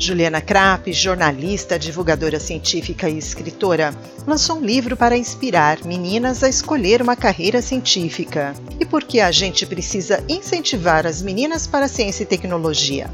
Juliana Krapp, jornalista, divulgadora científica e escritora, lançou um livro para inspirar meninas a escolher uma carreira científica. E por que a gente precisa incentivar as meninas para a ciência e tecnologia?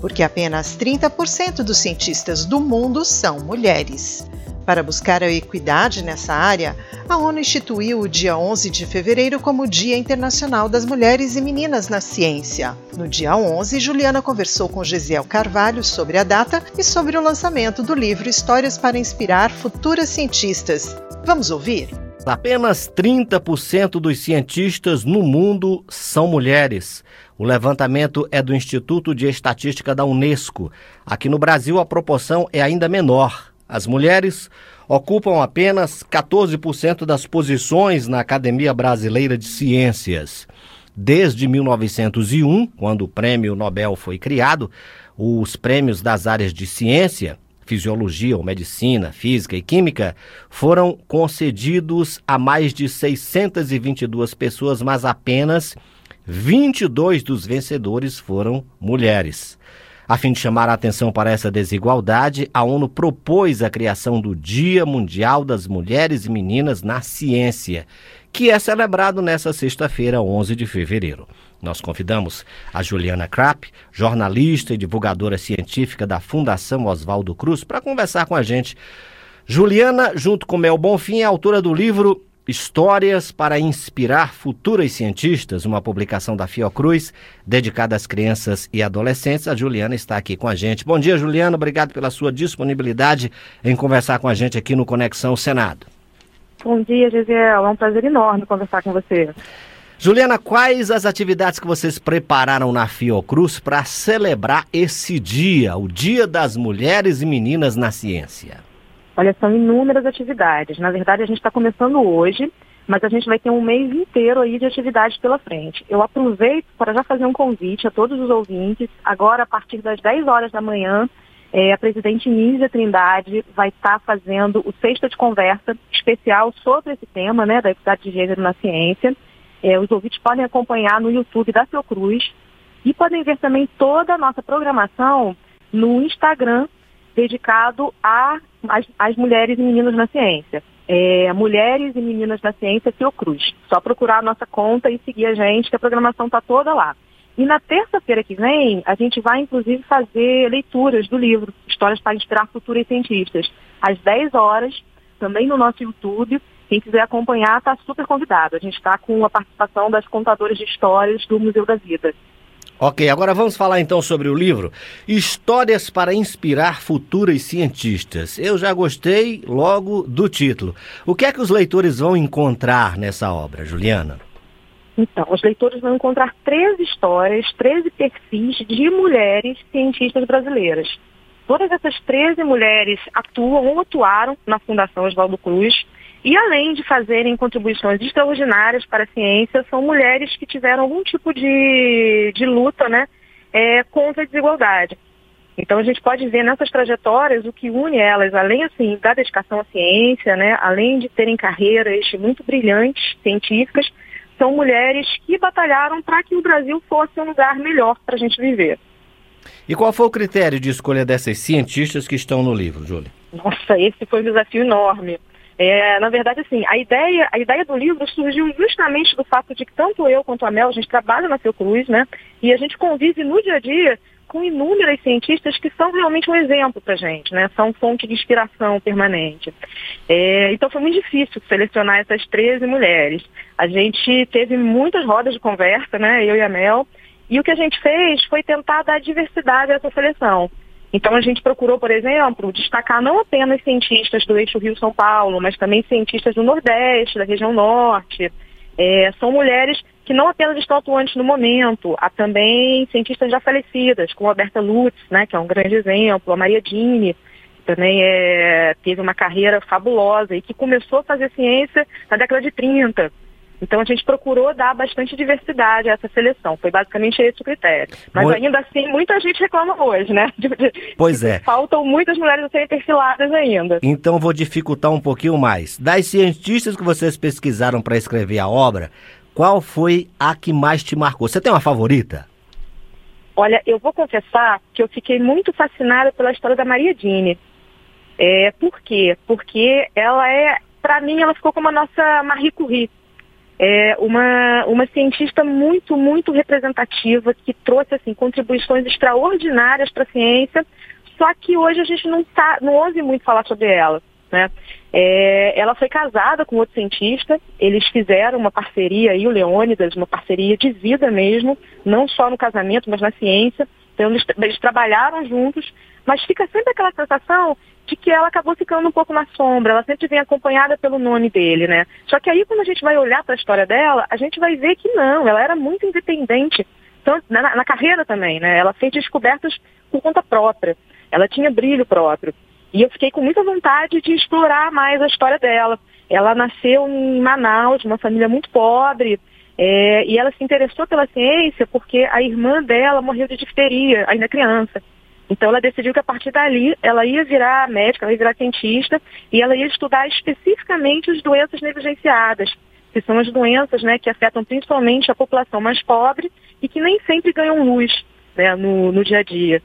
Porque apenas 30% dos cientistas do mundo são mulheres. Para buscar a equidade nessa área, a ONU instituiu o dia 11 de fevereiro como Dia Internacional das Mulheres e Meninas na Ciência. No dia 11, Juliana conversou com Gesiel Carvalho sobre a data e sobre o lançamento do livro Histórias para Inspirar Futuras Cientistas. Vamos ouvir? Apenas 30% dos cientistas no mundo são mulheres. O levantamento é do Instituto de Estatística da Unesco. Aqui no Brasil, a proporção é ainda menor. As mulheres ocupam apenas 14% das posições na Academia Brasileira de Ciências. Desde 1901, quando o Prêmio Nobel foi criado, os prêmios das áreas de ciência, fisiologia ou medicina, física e química, foram concedidos a mais de 622 pessoas, mas apenas 22 dos vencedores foram mulheres. A fim de chamar a atenção para essa desigualdade, a ONU propôs a criação do Dia Mundial das Mulheres e Meninas na Ciência, que é celebrado nesta sexta-feira, 11 de fevereiro. Nós convidamos a Juliana Krapp, jornalista e divulgadora científica da Fundação Oswaldo Cruz, para conversar com a gente. Juliana, junto com Mel Bonfim, é autora do livro Histórias para Inspirar Futuras Cientistas, uma publicação da Fiocruz, dedicada às crianças e adolescentes. A Juliana está aqui com a gente. Bom dia, Juliana. Obrigado pela sua disponibilidade em conversar com a gente aqui no Conexão Senado. Bom dia, Gisele. É um prazer enorme conversar com você. Juliana, quais as atividades que vocês prepararam na Fiocruz para celebrar esse dia, o Dia das Mulheres e Meninas na Ciência? Olha, são inúmeras atividades. Na verdade, a gente está começando hoje, mas a gente vai ter um mês inteiro aí de atividades pela frente. Eu aproveito para já fazer um convite a todos os ouvintes. Agora, a partir das 10 horas da manhã, é, a presidente Nízia Trindade vai estar tá fazendo o Sexta de Conversa especial sobre esse tema, né, da equidade de gênero na ciência. É, os ouvintes podem acompanhar no YouTube da Fiocruz e podem ver também toda a nossa programação no Instagram dedicado às mulheres e meninas na ciência. É, mulheres e Meninas na Ciência Fiocruz. Só procurar a nossa conta e seguir a gente, que a programação está toda lá. E na terça-feira que vem, a gente vai inclusive fazer leituras do livro Histórias para Inspirar Futuras Cientistas, às 10 horas, também no nosso YouTube. Quem quiser acompanhar está super convidado. A gente está com a participação das contadoras de histórias do Museu da Vida. Ok, agora vamos falar então sobre o livro Histórias para Inspirar Futuras Cientistas. Eu já gostei logo do título. O que é que os leitores vão encontrar nessa obra, Juliana? Então, os leitores vão encontrar 13 histórias, 13 perfis de mulheres cientistas brasileiras. Todas essas 13 mulheres atuam ou atuaram na Fundação Oswaldo Cruz e além de fazerem contribuições extraordinárias para a ciência, são mulheres que tiveram algum tipo de, de luta né, é, contra a desigualdade. Então a gente pode ver nessas trajetórias o que une elas, além assim da dedicação à ciência, né, além de terem carreiras muito brilhantes, científicas, são mulheres que batalharam para que o Brasil fosse um lugar melhor para a gente viver. E qual foi o critério de escolha dessas cientistas que estão no livro, Júlia? Nossa, esse foi um desafio enorme. É, na verdade, assim, a ideia, a ideia do livro surgiu justamente do fato de que tanto eu quanto a Mel, a gente trabalha na Fiocruz, né? E a gente convive no dia a dia com inúmeras cientistas que são realmente um exemplo para a gente, né? São fonte de inspiração permanente. É, então foi muito difícil selecionar essas 13 mulheres. A gente teve muitas rodas de conversa, né? Eu e a Mel. E o que a gente fez foi tentar dar diversidade a essa seleção. Então a gente procurou, por exemplo, destacar não apenas cientistas do eixo Rio-São Paulo, mas também cientistas do Nordeste, da região Norte. É, são mulheres que não apenas estão atuantes no momento, há também cientistas já falecidas, como a Berta Lutz, né, que é um grande exemplo, a Maria Dini, também é, teve uma carreira fabulosa e que começou a fazer ciência na década de 30. Então a gente procurou dar bastante diversidade a essa seleção. Foi basicamente esse o critério. Mas ainda assim, muita gente reclama hoje, né? De, de, pois é. Faltam muitas mulheres a serem perfiladas ainda. Então vou dificultar um pouquinho mais. Das cientistas que vocês pesquisaram para escrever a obra, qual foi a que mais te marcou? Você tem uma favorita? Olha, eu vou confessar que eu fiquei muito fascinada pela história da Maria Dini. É, por quê? Porque ela é, para mim, ela ficou como a nossa Marie Curie. É uma, uma cientista muito, muito representativa, que trouxe assim, contribuições extraordinárias para a ciência, só que hoje a gente não, tá, não ouve muito falar sobre ela. Né? É, ela foi casada com outro cientista, eles fizeram uma parceria aí, o Leônidas, uma parceria de vida mesmo, não só no casamento, mas na ciência. Então eles, eles trabalharam juntos, mas fica sempre aquela sensação de que ela acabou ficando um pouco na sombra, ela sempre vem acompanhada pelo nome dele, né? Só que aí quando a gente vai olhar para a história dela, a gente vai ver que não, ela era muito independente, tanto na, na carreira também, né? Ela fez descobertas por conta própria, ela tinha brilho próprio. E eu fiquei com muita vontade de explorar mais a história dela. Ela nasceu em Manaus, uma família muito pobre, é, e ela se interessou pela ciência porque a irmã dela morreu de difteria, ainda criança. Então ela decidiu que a partir dali ela ia virar médica, ela ia virar cientista e ela ia estudar especificamente as doenças negligenciadas, que são as doenças né, que afetam principalmente a população mais pobre e que nem sempre ganham luz né, no, no dia a dia.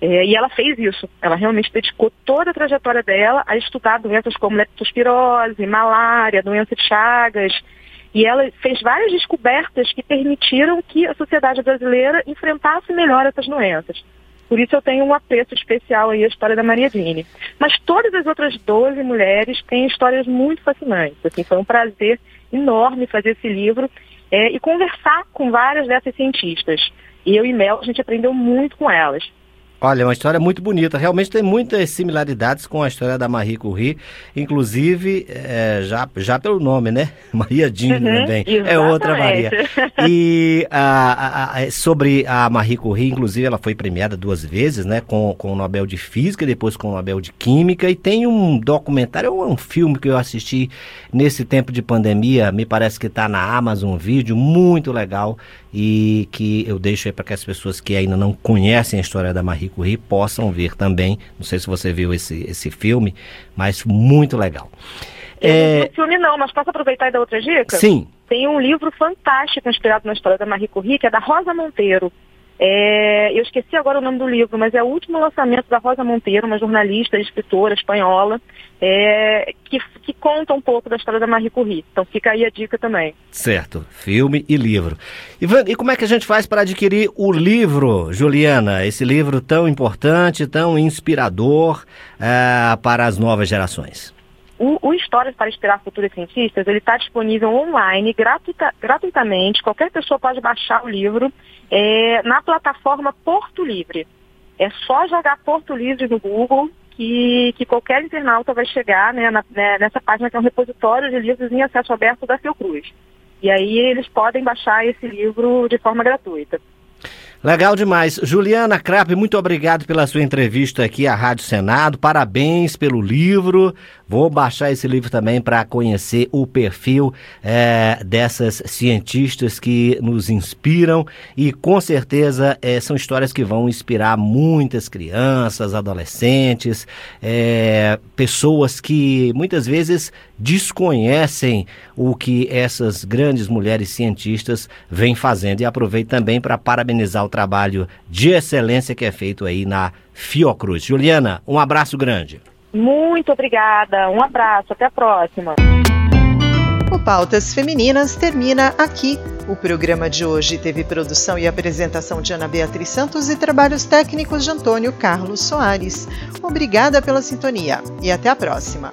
É, e ela fez isso. Ela realmente dedicou toda a trajetória dela a estudar doenças como leptospirose, malária, doença de Chagas. E ela fez várias descobertas que permitiram que a sociedade brasileira enfrentasse melhor essas doenças. Por isso eu tenho um apreço especial aí à história da Maria Dini. Mas todas as outras 12 mulheres têm histórias muito fascinantes. Assim, foi um prazer enorme fazer esse livro é, e conversar com várias dessas cientistas. E eu e Mel, a gente aprendeu muito com elas. Olha, é uma história muito bonita. Realmente tem muitas similaridades com a história da Marie Curie, inclusive é, já, já pelo nome, né? Maria Jean uhum, também. Exatamente. É outra Maria. E a, a, sobre a Marie Curie, inclusive, ela foi premiada duas vezes, né? Com, com o Nobel de Física e depois com o Nobel de Química. E tem um documentário, um filme que eu assisti nesse tempo de pandemia, me parece que está na Amazon Video, muito legal e que eu deixo aí para que as pessoas que ainda não conhecem a história da Marie Curie possam ver também. Não sei se você viu esse, esse filme, mas muito legal. É... Filme não, mas posso aproveitar e dar outra dica? Sim. Tem um livro fantástico inspirado na história da Marie Curie, que é da Rosa Monteiro. É, eu esqueci agora o nome do livro, mas é o último lançamento da Rosa Monteiro, uma jornalista escritora espanhola, é, que, que, conta um pouco da história da Marie Curie. Então fica aí a dica também. Certo, filme e livro. Ivan, e como é que a gente faz para adquirir o livro, Juliana? Esse livro tão importante, tão inspirador é, para as novas gerações. O, o Histórias para Inspirar Futuros Cientistas, ele está disponível online, gratuita, gratuitamente. Qualquer pessoa pode baixar o livro é, na plataforma Porto Livre. É só jogar Porto Livre no Google que, que qualquer internauta vai chegar né, na, né, nessa página que é um repositório de livros em acesso aberto da Fiocruz. E aí eles podem baixar esse livro de forma gratuita. Legal demais. Juliana Krapp, muito obrigado pela sua entrevista aqui à Rádio Senado. Parabéns pelo livro. Vou baixar esse livro também para conhecer o perfil é, dessas cientistas que nos inspiram e com certeza é, são histórias que vão inspirar muitas crianças, adolescentes, é, pessoas que muitas vezes desconhecem o que essas grandes mulheres cientistas vêm fazendo. E aproveito também para parabenizar o trabalho de excelência que é feito aí na Fiocruz. Juliana, um abraço grande. Muito obrigada, um abraço, até a próxima. O Pautas Femininas termina aqui. O programa de hoje teve produção e apresentação de Ana Beatriz Santos e trabalhos técnicos de Antônio Carlos Soares. Obrigada pela sintonia e até a próxima.